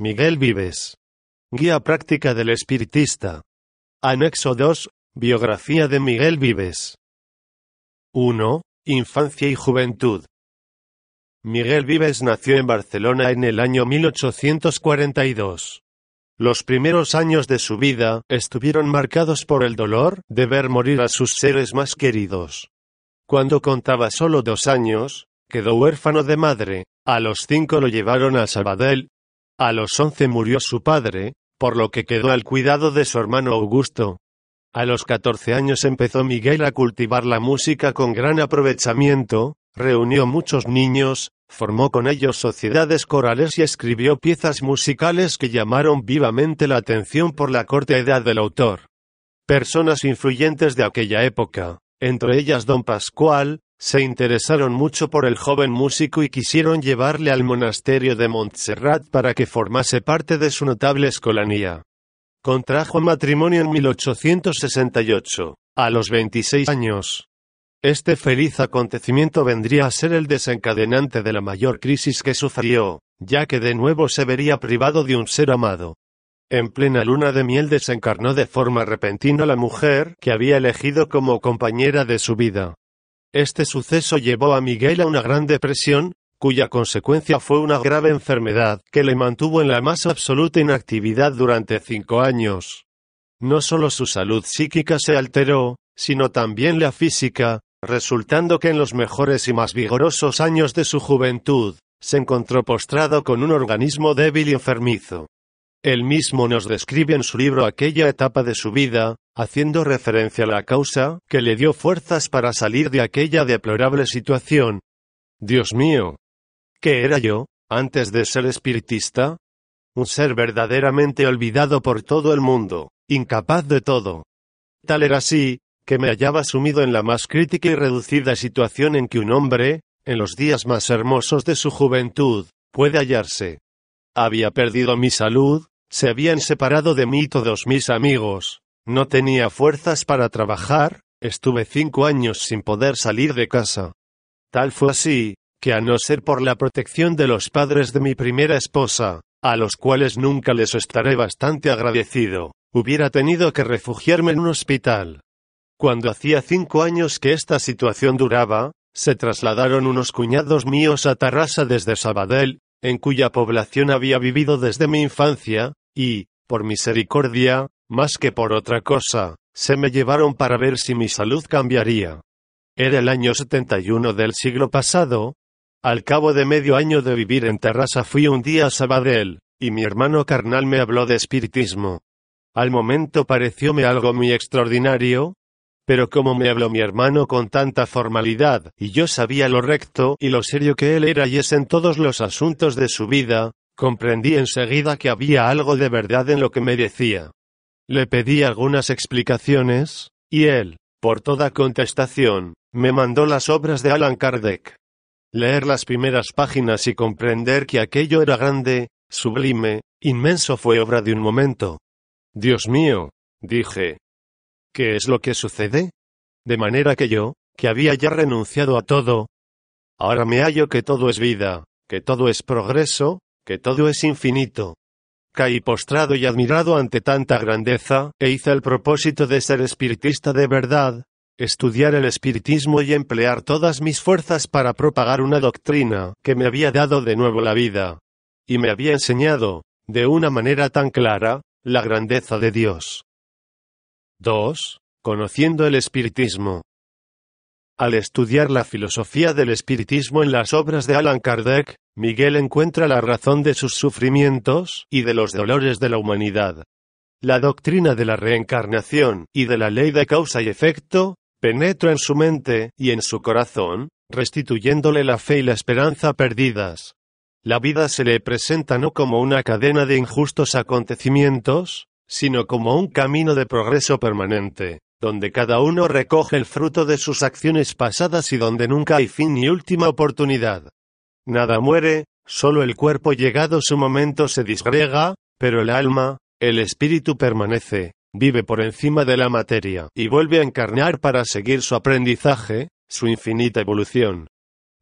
Miguel Vives. Guía práctica del espiritista. Anexo 2. Biografía de Miguel Vives. 1. Infancia y juventud. Miguel Vives nació en Barcelona en el año 1842. Los primeros años de su vida estuvieron marcados por el dolor de ver morir a sus seres más queridos. Cuando contaba solo dos años, quedó huérfano de madre, a los cinco lo llevaron a Sabadell, a los once murió su padre, por lo que quedó al cuidado de su hermano Augusto. A los catorce años empezó Miguel a cultivar la música con gran aprovechamiento, reunió muchos niños, formó con ellos sociedades corales y escribió piezas musicales que llamaron vivamente la atención por la corta edad del autor. Personas influyentes de aquella época, entre ellas don Pascual, se interesaron mucho por el joven músico y quisieron llevarle al monasterio de Montserrat para que formase parte de su notable escolanía. Contrajo matrimonio en 1868, a los 26 años. Este feliz acontecimiento vendría a ser el desencadenante de la mayor crisis que sufrió, ya que de nuevo se vería privado de un ser amado. En plena luna de miel desencarnó de forma repentina la mujer que había elegido como compañera de su vida. Este suceso llevó a Miguel a una gran depresión, cuya consecuencia fue una grave enfermedad que le mantuvo en la más absoluta inactividad durante cinco años. No solo su salud psíquica se alteró, sino también la física, resultando que en los mejores y más vigorosos años de su juventud, se encontró postrado con un organismo débil y enfermizo. Él mismo nos describe en su libro aquella etapa de su vida, haciendo referencia a la causa que le dio fuerzas para salir de aquella deplorable situación. Dios mío. ¿Qué era yo, antes de ser espiritista? Un ser verdaderamente olvidado por todo el mundo, incapaz de todo. Tal era así, que me hallaba sumido en la más crítica y reducida situación en que un hombre, en los días más hermosos de su juventud, puede hallarse. Había perdido mi salud, se habían separado de mí todos mis amigos, no tenía fuerzas para trabajar, estuve cinco años sin poder salir de casa. Tal fue así, que a no ser por la protección de los padres de mi primera esposa, a los cuales nunca les estaré bastante agradecido, hubiera tenido que refugiarme en un hospital. Cuando hacía cinco años que esta situación duraba, se trasladaron unos cuñados míos a Tarrasa desde Sabadell, en cuya población había vivido desde mi infancia, y, por misericordia, más que por otra cosa, se me llevaron para ver si mi salud cambiaría. Era el año 71 del siglo pasado. Al cabo de medio año de vivir en Terrassa fui un día a Sabadell, y mi hermano carnal me habló de espiritismo. Al momento parecióme algo muy extraordinario, pero como me habló mi hermano con tanta formalidad, y yo sabía lo recto y lo serio que él era y es en todos los asuntos de su vida, comprendí enseguida que había algo de verdad en lo que me decía. Le pedí algunas explicaciones, y él, por toda contestación, me mandó las obras de Alan Kardec. Leer las primeras páginas y comprender que aquello era grande, sublime, inmenso fue obra de un momento. Dios mío, dije, ¿Qué es lo que sucede? De manera que yo, que había ya renunciado a todo, ahora me hallo que todo es vida, que todo es progreso, que todo es infinito. Caí postrado y admirado ante tanta grandeza, e hice el propósito de ser espiritista de verdad, estudiar el espiritismo y emplear todas mis fuerzas para propagar una doctrina que me había dado de nuevo la vida. Y me había enseñado, de una manera tan clara, la grandeza de Dios. 2. Conociendo el espiritismo. Al estudiar la filosofía del espiritismo en las obras de Alan Kardec, Miguel encuentra la razón de sus sufrimientos y de los dolores de la humanidad. La doctrina de la reencarnación y de la ley de causa y efecto penetra en su mente y en su corazón, restituyéndole la fe y la esperanza perdidas. la vida se le presenta no como una cadena de injustos acontecimientos, sino como un camino de progreso permanente, donde cada uno recoge el fruto de sus acciones pasadas y donde nunca hay fin ni última oportunidad. Nada muere, solo el cuerpo llegado su momento se disgrega, pero el alma, el espíritu permanece, vive por encima de la materia y vuelve a encarnar para seguir su aprendizaje, su infinita evolución.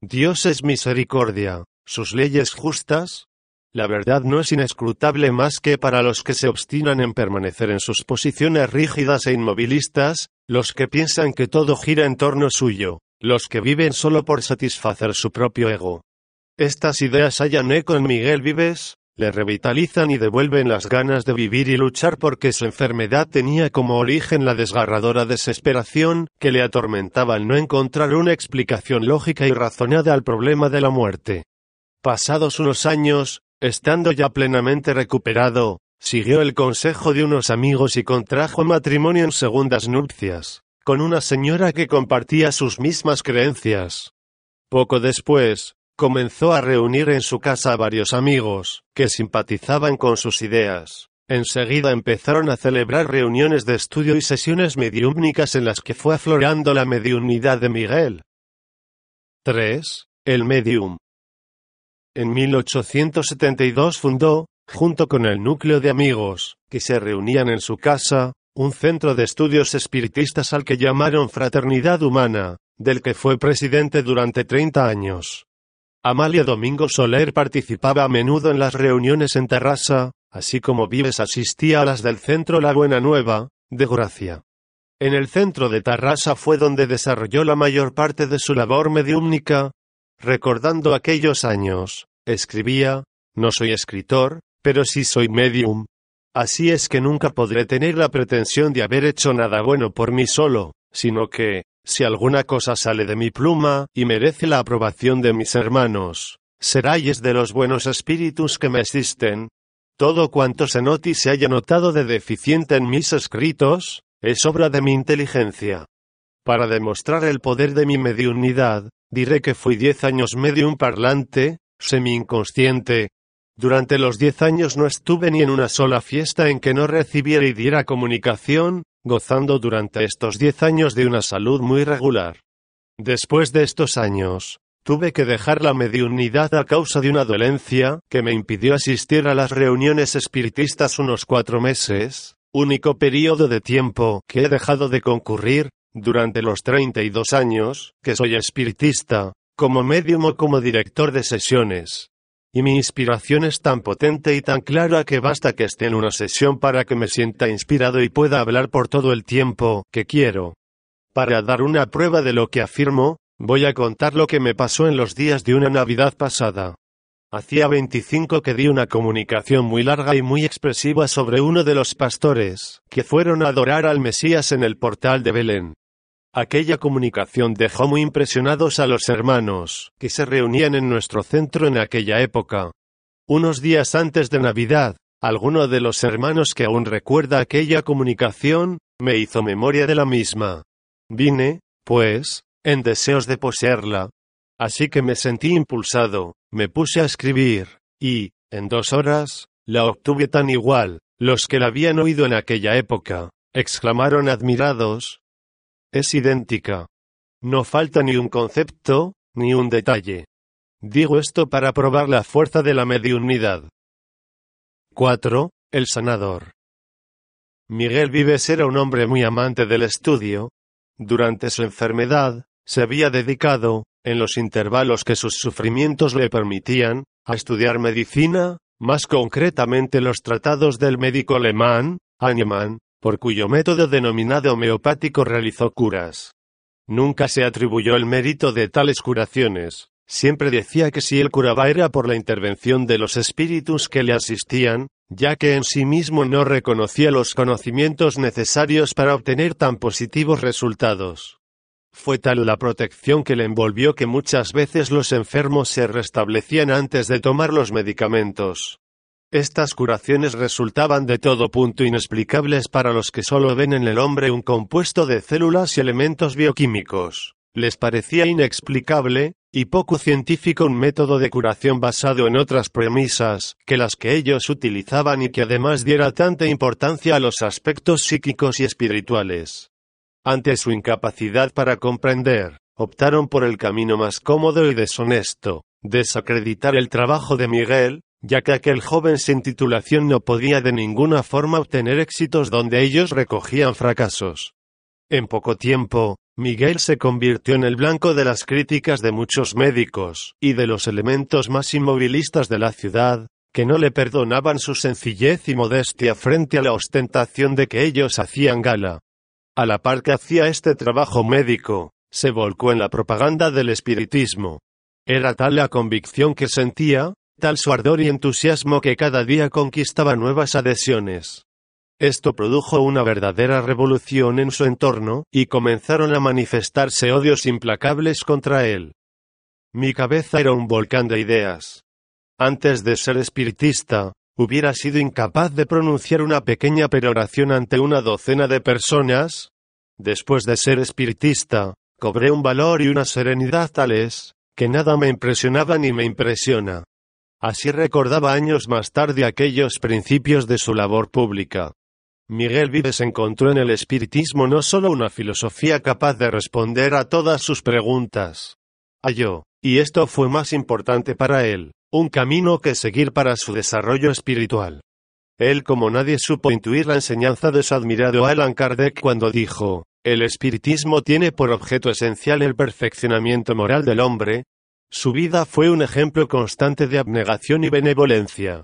Dios es misericordia, sus leyes justas. La verdad no es inescrutable más que para los que se obstinan en permanecer en sus posiciones rígidas e inmovilistas, los que piensan que todo gira en torno suyo, los que viven solo por satisfacer su propio ego. Estas ideas hallan eco en Miguel Vives, le revitalizan y devuelven las ganas de vivir y luchar porque su enfermedad tenía como origen la desgarradora desesperación que le atormentaba al no encontrar una explicación lógica y razonada al problema de la muerte. Pasados unos años, estando ya plenamente recuperado, siguió el consejo de unos amigos y contrajo matrimonio en segundas nupcias, con una señora que compartía sus mismas creencias. Poco después, comenzó a reunir en su casa a varios amigos, que simpatizaban con sus ideas. Enseguida empezaron a celebrar reuniones de estudio y sesiones mediúmnicas en las que fue aflorando la mediunidad de Miguel. 3. El medium. En 1872 fundó, junto con el núcleo de amigos, que se reunían en su casa, un centro de estudios espiritistas al que llamaron Fraternidad Humana, del que fue presidente durante 30 años. Amalia Domingo Soler participaba a menudo en las reuniones en Terrassa, así como Vives asistía a las del Centro La Buena Nueva, de Gracia. En el centro de Tarrasa fue donde desarrolló la mayor parte de su labor mediúmnica. Recordando aquellos años, escribía, no soy escritor, pero sí soy medium. Así es que nunca podré tener la pretensión de haber hecho nada bueno por mí solo, sino que, si alguna cosa sale de mi pluma y merece la aprobación de mis hermanos, seráis de los buenos espíritus que me asisten. Todo cuanto se note y se haya notado de deficiente en mis escritos, es obra de mi inteligencia. Para demostrar el poder de mi mediunidad, diré que fui diez años medium parlante, semi-inconsciente. Durante los diez años no estuve ni en una sola fiesta en que no recibiera y diera comunicación, gozando durante estos diez años de una salud muy regular. Después de estos años, tuve que dejar la mediunidad a causa de una dolencia que me impidió asistir a las reuniones espiritistas unos cuatro meses, único periodo de tiempo que he dejado de concurrir, durante los 32 años que soy espiritista, como medium o como director de sesiones y mi inspiración es tan potente y tan clara que basta que esté en una sesión para que me sienta inspirado y pueda hablar por todo el tiempo que quiero. Para dar una prueba de lo que afirmo, voy a contar lo que me pasó en los días de una Navidad pasada. Hacía 25 que di una comunicación muy larga y muy expresiva sobre uno de los pastores, que fueron a adorar al Mesías en el portal de Belén. Aquella comunicación dejó muy impresionados a los hermanos, que se reunían en nuestro centro en aquella época. Unos días antes de Navidad, alguno de los hermanos que aún recuerda aquella comunicación, me hizo memoria de la misma. Vine, pues, en deseos de poseerla. Así que me sentí impulsado, me puse a escribir, y, en dos horas, la obtuve tan igual, los que la habían oído en aquella época, exclamaron admirados, es idéntica. No falta ni un concepto, ni un detalle. Digo esto para probar la fuerza de la mediunidad. 4. El sanador. Miguel Vives era un hombre muy amante del estudio. Durante su enfermedad, se había dedicado, en los intervalos que sus sufrimientos le permitían, a estudiar medicina, más concretamente los tratados del médico alemán, Hahnemann, por cuyo método denominado homeopático realizó curas. Nunca se atribuyó el mérito de tales curaciones, siempre decía que si él curaba era por la intervención de los espíritus que le asistían, ya que en sí mismo no reconocía los conocimientos necesarios para obtener tan positivos resultados. Fue tal la protección que le envolvió que muchas veces los enfermos se restablecían antes de tomar los medicamentos. Estas curaciones resultaban de todo punto inexplicables para los que solo ven en el hombre un compuesto de células y elementos bioquímicos. Les parecía inexplicable, y poco científico un método de curación basado en otras premisas que las que ellos utilizaban y que además diera tanta importancia a los aspectos psíquicos y espirituales. Ante su incapacidad para comprender, optaron por el camino más cómodo y deshonesto, desacreditar el trabajo de Miguel, ya que aquel joven sin titulación no podía de ninguna forma obtener éxitos donde ellos recogían fracasos. En poco tiempo, Miguel se convirtió en el blanco de las críticas de muchos médicos y de los elementos más inmovilistas de la ciudad, que no le perdonaban su sencillez y modestia frente a la ostentación de que ellos hacían gala. A la par que hacía este trabajo médico, se volcó en la propaganda del espiritismo. Era tal la convicción que sentía, tal su ardor y entusiasmo que cada día conquistaba nuevas adhesiones. Esto produjo una verdadera revolución en su entorno, y comenzaron a manifestarse odios implacables contra él. Mi cabeza era un volcán de ideas. Antes de ser espiritista, hubiera sido incapaz de pronunciar una pequeña peroración ante una docena de personas. Después de ser espiritista, cobré un valor y una serenidad tales, que nada me impresionaba ni me impresiona. Así recordaba años más tarde aquellos principios de su labor pública. Miguel Vives encontró en el espiritismo no solo una filosofía capaz de responder a todas sus preguntas. Halló, y esto fue más importante para él, un camino que seguir para su desarrollo espiritual. Él como nadie supo intuir la enseñanza de su admirado Alan Kardec cuando dijo, el espiritismo tiene por objeto esencial el perfeccionamiento moral del hombre. Su vida fue un ejemplo constante de abnegación y benevolencia.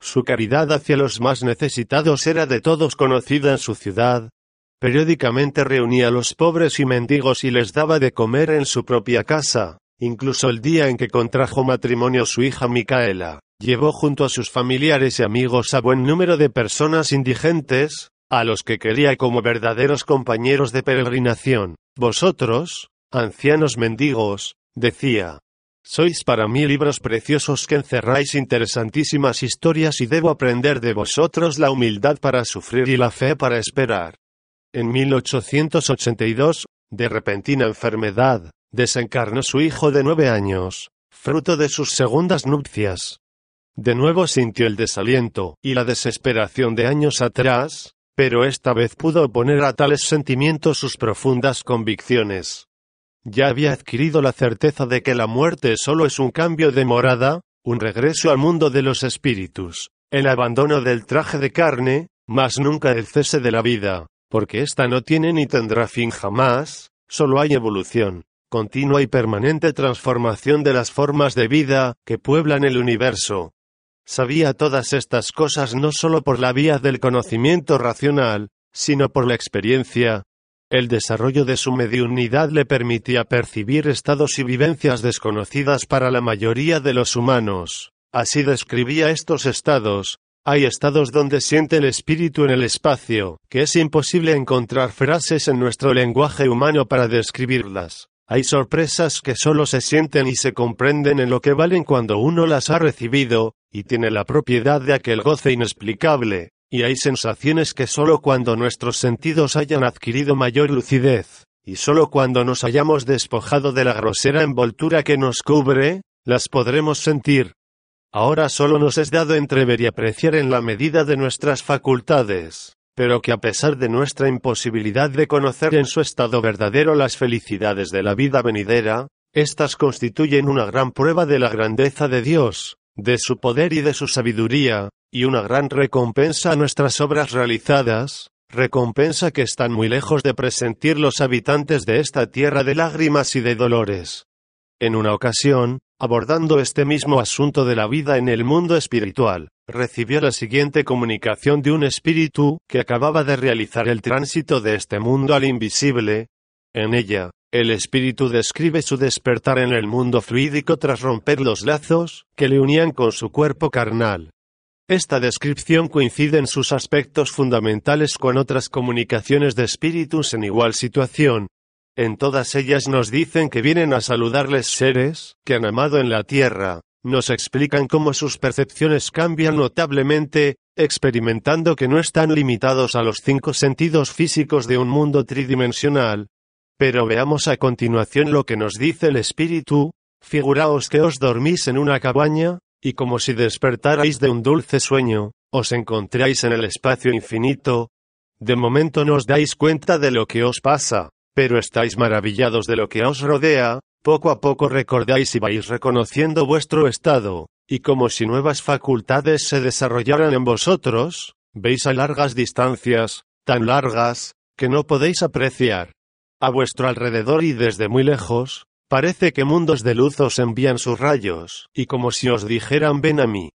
Su caridad hacia los más necesitados era de todos conocida en su ciudad. Periódicamente reunía a los pobres y mendigos y les daba de comer en su propia casa. Incluso el día en que contrajo matrimonio su hija Micaela, llevó junto a sus familiares y amigos a buen número de personas indigentes, a los que quería como verdaderos compañeros de peregrinación. Vosotros, ancianos mendigos, decía, sois para mí libros preciosos que encerráis interesantísimas historias y debo aprender de vosotros la humildad para sufrir y la fe para esperar. En 1882, de repentina enfermedad, desencarnó su hijo de nueve años, fruto de sus segundas nupcias. De nuevo sintió el desaliento y la desesperación de años atrás, pero esta vez pudo oponer a tales sentimientos sus profundas convicciones. Ya había adquirido la certeza de que la muerte solo es un cambio de morada, un regreso al mundo de los espíritus, el abandono del traje de carne, mas nunca el cese de la vida, porque ésta no tiene ni tendrá fin jamás, solo hay evolución continua y permanente transformación de las formas de vida que pueblan el universo. Sabía todas estas cosas no sólo por la vía del conocimiento racional, sino por la experiencia. El desarrollo de su mediunidad le permitía percibir estados y vivencias desconocidas para la mayoría de los humanos. Así describía estos estados. Hay estados donde siente el espíritu en el espacio, que es imposible encontrar frases en nuestro lenguaje humano para describirlas. Hay sorpresas que solo se sienten y se comprenden en lo que valen cuando uno las ha recibido, y tiene la propiedad de aquel goce inexplicable, y hay sensaciones que solo cuando nuestros sentidos hayan adquirido mayor lucidez, y solo cuando nos hayamos despojado de la grosera envoltura que nos cubre, las podremos sentir. Ahora solo nos es dado entrever y apreciar en la medida de nuestras facultades pero que a pesar de nuestra imposibilidad de conocer en su estado verdadero las felicidades de la vida venidera, éstas constituyen una gran prueba de la grandeza de Dios, de su poder y de su sabiduría, y una gran recompensa a nuestras obras realizadas, recompensa que están muy lejos de presentir los habitantes de esta tierra de lágrimas y de dolores. En una ocasión, abordando este mismo asunto de la vida en el mundo espiritual, recibió la siguiente comunicación de un espíritu que acababa de realizar el tránsito de este mundo al invisible. En ella, el espíritu describe su despertar en el mundo fluídico tras romper los lazos que le unían con su cuerpo carnal. Esta descripción coincide en sus aspectos fundamentales con otras comunicaciones de espíritus en igual situación. En todas ellas nos dicen que vienen a saludarles seres que han amado en la tierra, nos explican cómo sus percepciones cambian notablemente, experimentando que no están limitados a los cinco sentidos físicos de un mundo tridimensional. Pero veamos a continuación lo que nos dice el espíritu, Figuraos que os dormís en una cabaña, y como si despertarais de un dulce sueño, os encontráis en el espacio infinito. De momento no os dais cuenta de lo que os pasa, pero estáis maravillados de lo que os rodea, poco a poco recordáis y vais reconociendo vuestro estado, y como si nuevas facultades se desarrollaran en vosotros, veis a largas distancias, tan largas, que no podéis apreciar. A vuestro alrededor y desde muy lejos, parece que mundos de luz os envían sus rayos, y como si os dijeran ven a mí.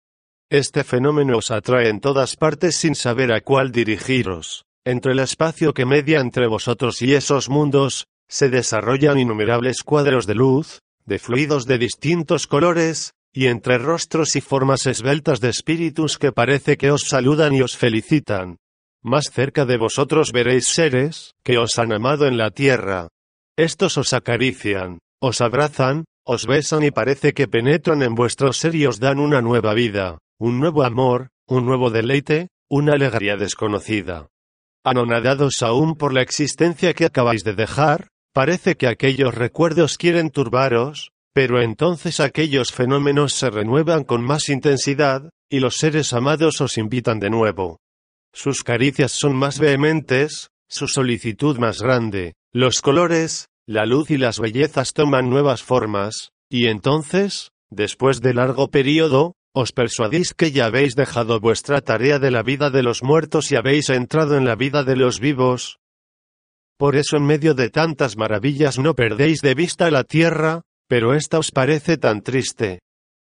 Este fenómeno os atrae en todas partes sin saber a cuál dirigiros. Entre el espacio que media entre vosotros y esos mundos, se desarrollan innumerables cuadros de luz, de fluidos de distintos colores, y entre rostros y formas esbeltas de espíritus que parece que os saludan y os felicitan. Más cerca de vosotros veréis seres, que os han amado en la tierra. Estos os acarician, os abrazan, os besan y parece que penetran en vuestro ser y os dan una nueva vida, un nuevo amor, un nuevo deleite, una alegría desconocida. Anonadados aún por la existencia que acabáis de dejar, Parece que aquellos recuerdos quieren turbaros, pero entonces aquellos fenómenos se renuevan con más intensidad, y los seres amados os invitan de nuevo. Sus caricias son más vehementes, su solicitud más grande, los colores, la luz y las bellezas toman nuevas formas, y entonces, después de largo periodo, os persuadís que ya habéis dejado vuestra tarea de la vida de los muertos y habéis entrado en la vida de los vivos, por eso en medio de tantas maravillas no perdéis de vista la tierra, pero ésta os parece tan triste.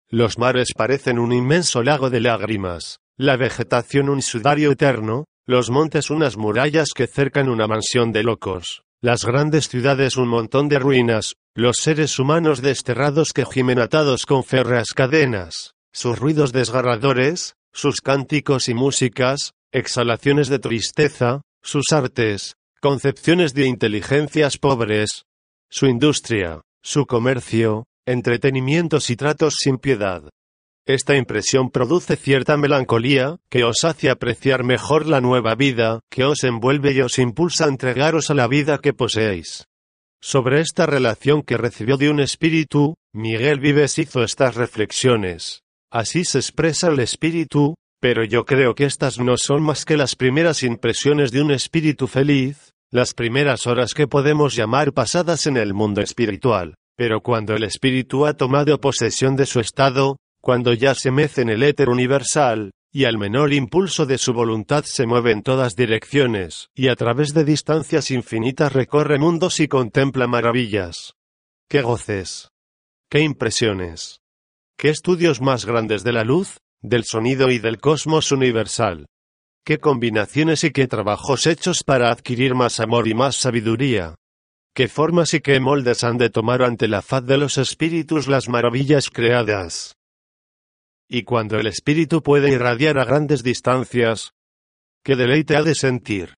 Los mares parecen un inmenso lago de lágrimas, la vegetación un sudario eterno, los montes unas murallas que cercan una mansión de locos, las grandes ciudades un montón de ruinas, los seres humanos desterrados que gimen atados con férreas cadenas, sus ruidos desgarradores, sus cánticos y músicas, exhalaciones de tristeza, sus artes, concepciones de inteligencias pobres, su industria, su comercio, entretenimientos y tratos sin piedad. Esta impresión produce cierta melancolía, que os hace apreciar mejor la nueva vida, que os envuelve y os impulsa a entregaros a la vida que poseéis. Sobre esta relación que recibió de un espíritu, Miguel Vives hizo estas reflexiones. Así se expresa el espíritu, pero yo creo que estas no son más que las primeras impresiones de un espíritu feliz, las primeras horas que podemos llamar pasadas en el mundo espiritual. Pero cuando el espíritu ha tomado posesión de su estado, cuando ya se mece en el éter universal, y al menor impulso de su voluntad se mueve en todas direcciones, y a través de distancias infinitas recorre mundos y contempla maravillas. ¡Qué goces! ¡Qué impresiones! ¿Qué estudios más grandes de la luz, del sonido y del cosmos universal. Qué combinaciones y qué trabajos hechos para adquirir más amor y más sabiduría. Qué formas y qué moldes han de tomar ante la faz de los espíritus las maravillas creadas. Y cuando el espíritu puede irradiar a grandes distancias, qué deleite ha de sentir.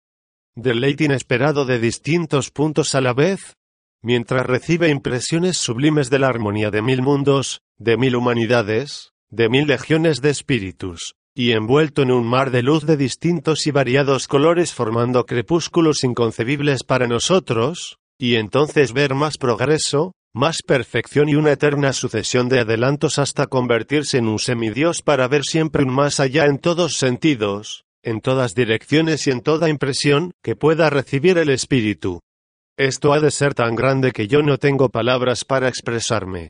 Deleite inesperado de distintos puntos a la vez, mientras recibe impresiones sublimes de la armonía de mil mundos, de mil humanidades, de mil legiones de espíritus, y envuelto en un mar de luz de distintos y variados colores formando crepúsculos inconcebibles para nosotros, y entonces ver más progreso, más perfección y una eterna sucesión de adelantos hasta convertirse en un semidios para ver siempre un más allá en todos sentidos, en todas direcciones y en toda impresión que pueda recibir el espíritu. Esto ha de ser tan grande que yo no tengo palabras para expresarme.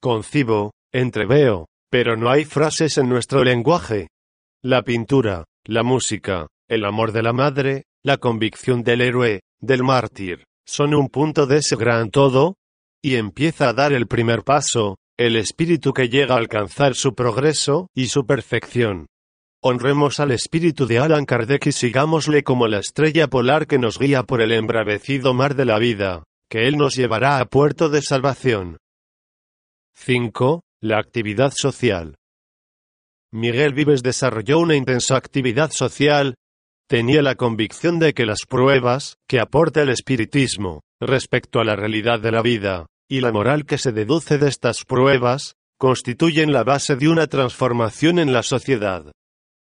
Concibo, entreveo, pero no hay frases en nuestro lenguaje. La pintura, la música, el amor de la madre, la convicción del héroe, del mártir, son un punto de ese gran todo, y empieza a dar el primer paso, el espíritu que llega a alcanzar su progreso y su perfección. Honremos al espíritu de Alan Kardec y sigámosle como la estrella polar que nos guía por el embravecido mar de la vida, que él nos llevará a puerto de salvación. 5. La actividad social. Miguel Vives desarrolló una intensa actividad social. Tenía la convicción de que las pruebas que aporta el espiritismo respecto a la realidad de la vida y la moral que se deduce de estas pruebas constituyen la base de una transformación en la sociedad.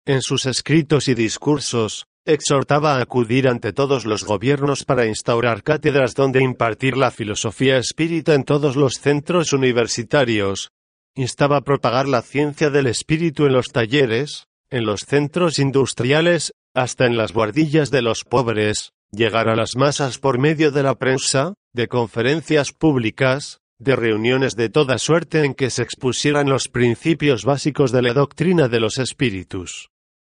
En sus escritos y discursos, exhortaba a acudir ante todos los gobiernos para instaurar cátedras donde impartir la filosofía espírita en todos los centros universitarios. Instaba a propagar la ciencia del espíritu en los talleres, en los centros industriales, hasta en las guardillas de los pobres, llegar a las masas por medio de la prensa, de conferencias públicas, de reuniones de toda suerte en que se expusieran los principios básicos de la doctrina de los espíritus.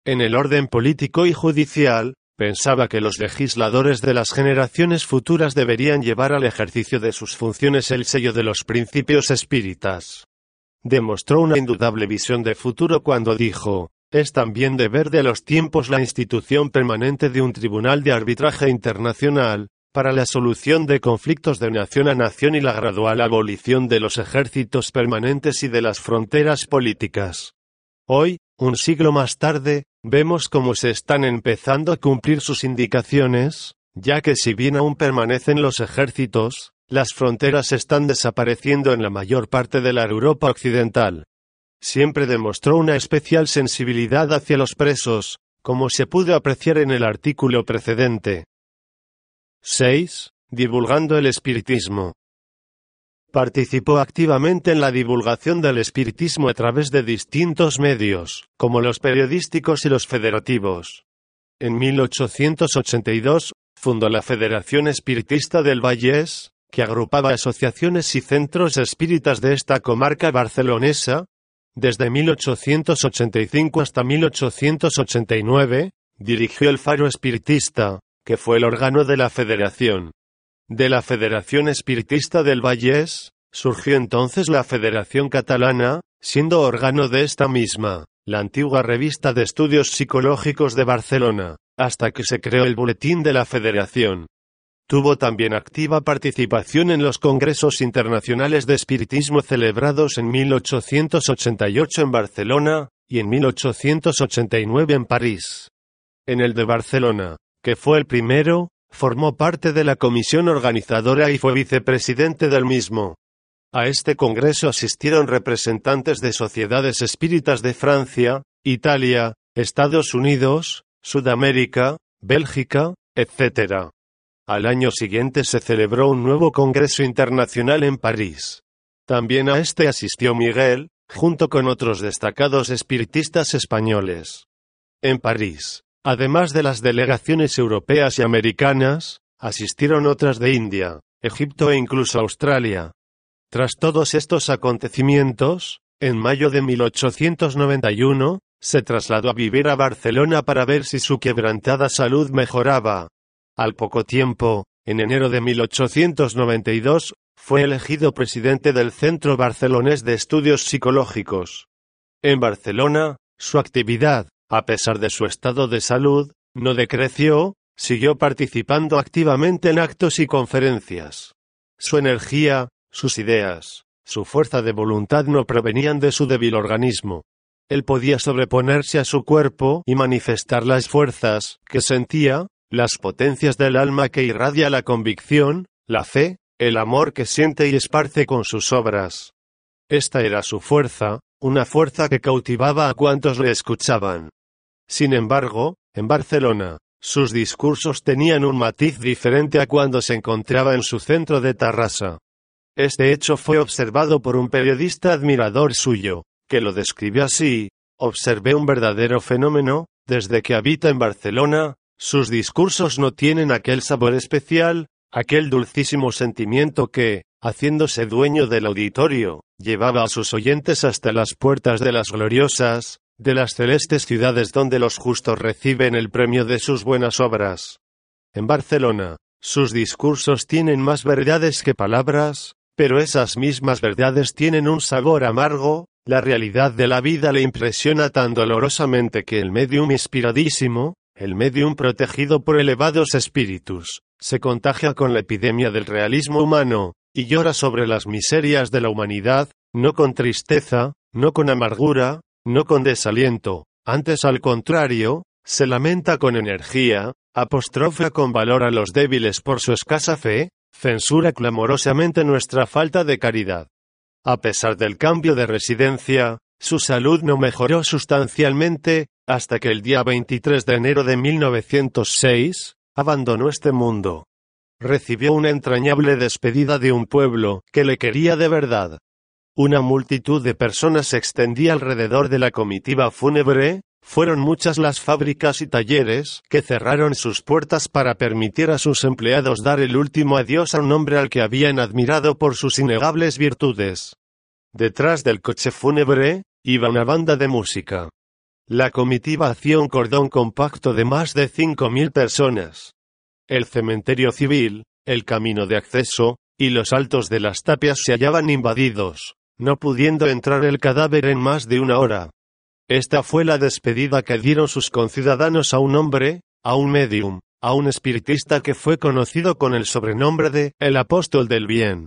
En el orden político y judicial, pensaba que los legisladores de las generaciones futuras deberían llevar al ejercicio de sus funciones el sello de los principios espíritas. Demostró una indudable visión de futuro cuando dijo, es también deber de los tiempos la institución permanente de un tribunal de arbitraje internacional, para la solución de conflictos de nación a nación y la gradual abolición de los ejércitos permanentes y de las fronteras políticas. Hoy, un siglo más tarde, vemos cómo se están empezando a cumplir sus indicaciones, ya que si bien aún permanecen los ejércitos, las fronteras están desapareciendo en la mayor parte de la Europa occidental. Siempre demostró una especial sensibilidad hacia los presos, como se pudo apreciar en el artículo precedente. 6. Divulgando el espiritismo. Participó activamente en la divulgación del espiritismo a través de distintos medios, como los periodísticos y los federativos. En 1882, fundó la Federación Espiritista del Vallés, que agrupaba asociaciones y centros espíritas de esta comarca barcelonesa. Desde 1885 hasta 1889, dirigió el Faro Espiritista, que fue el órgano de la Federación. De la Federación Espiritista del Vallés, surgió entonces la Federación Catalana, siendo órgano de esta misma, la antigua revista de estudios psicológicos de Barcelona, hasta que se creó el Boletín de la Federación. Tuvo también activa participación en los congresos internacionales de espiritismo celebrados en 1888 en Barcelona, y en 1889 en París. En el de Barcelona, que fue el primero, Formó parte de la comisión organizadora y fue vicepresidente del mismo. A este congreso asistieron representantes de sociedades espíritas de Francia, Italia, Estados Unidos, Sudamérica, Bélgica, etc. Al año siguiente se celebró un nuevo Congreso Internacional en París. También a este asistió Miguel, junto con otros destacados espiritistas españoles. En París, Además de las delegaciones europeas y americanas, asistieron otras de India, Egipto e incluso Australia. Tras todos estos acontecimientos, en mayo de 1891, se trasladó a vivir a Barcelona para ver si su quebrantada salud mejoraba. Al poco tiempo, en enero de 1892, fue elegido presidente del Centro Barcelonés de Estudios Psicológicos. En Barcelona, su actividad, a pesar de su estado de salud, no decreció, siguió participando activamente en actos y conferencias. Su energía, sus ideas, su fuerza de voluntad no provenían de su débil organismo. Él podía sobreponerse a su cuerpo y manifestar las fuerzas que sentía, las potencias del alma que irradia la convicción, la fe, el amor que siente y esparce con sus obras. Esta era su fuerza, una fuerza que cautivaba a cuantos le escuchaban. Sin embargo, en Barcelona, sus discursos tenían un matiz diferente a cuando se encontraba en su centro de Tarrasa. Este hecho fue observado por un periodista admirador suyo, que lo describió así, observé un verdadero fenómeno, desde que habita en Barcelona, sus discursos no tienen aquel sabor especial, aquel dulcísimo sentimiento que, haciéndose dueño del auditorio, llevaba a sus oyentes hasta las puertas de las gloriosas, de las celestes ciudades donde los justos reciben el premio de sus buenas obras. En Barcelona, sus discursos tienen más verdades que palabras, pero esas mismas verdades tienen un sabor amargo, la realidad de la vida le impresiona tan dolorosamente que el medium inspiradísimo, el medium protegido por elevados espíritus, se contagia con la epidemia del realismo humano, y llora sobre las miserias de la humanidad, no con tristeza, no con amargura, no con desaliento, antes al contrario, se lamenta con energía, apostrofa con valor a los débiles por su escasa fe, censura clamorosamente nuestra falta de caridad. A pesar del cambio de residencia, Su salud no mejoró sustancialmente, hasta que el día 23 de enero de 1906, abandonó este mundo. Recibió una entrañable despedida de un pueblo que le quería de verdad. Una multitud de personas se extendía alrededor de la comitiva fúnebre, fueron muchas las fábricas y talleres que cerraron sus puertas para permitir a sus empleados dar el último adiós a un hombre al que habían admirado por sus innegables virtudes. Detrás del coche fúnebre, iba una banda de música. La comitiva hacía un cordón compacto de más de cinco mil personas. El cementerio civil, el camino de acceso, y los altos de las tapias se hallaban invadidos, no pudiendo entrar el cadáver en más de una hora. Esta fue la despedida que dieron sus conciudadanos a un hombre, a un medium, a un espiritista que fue conocido con el sobrenombre de el apóstol del bien.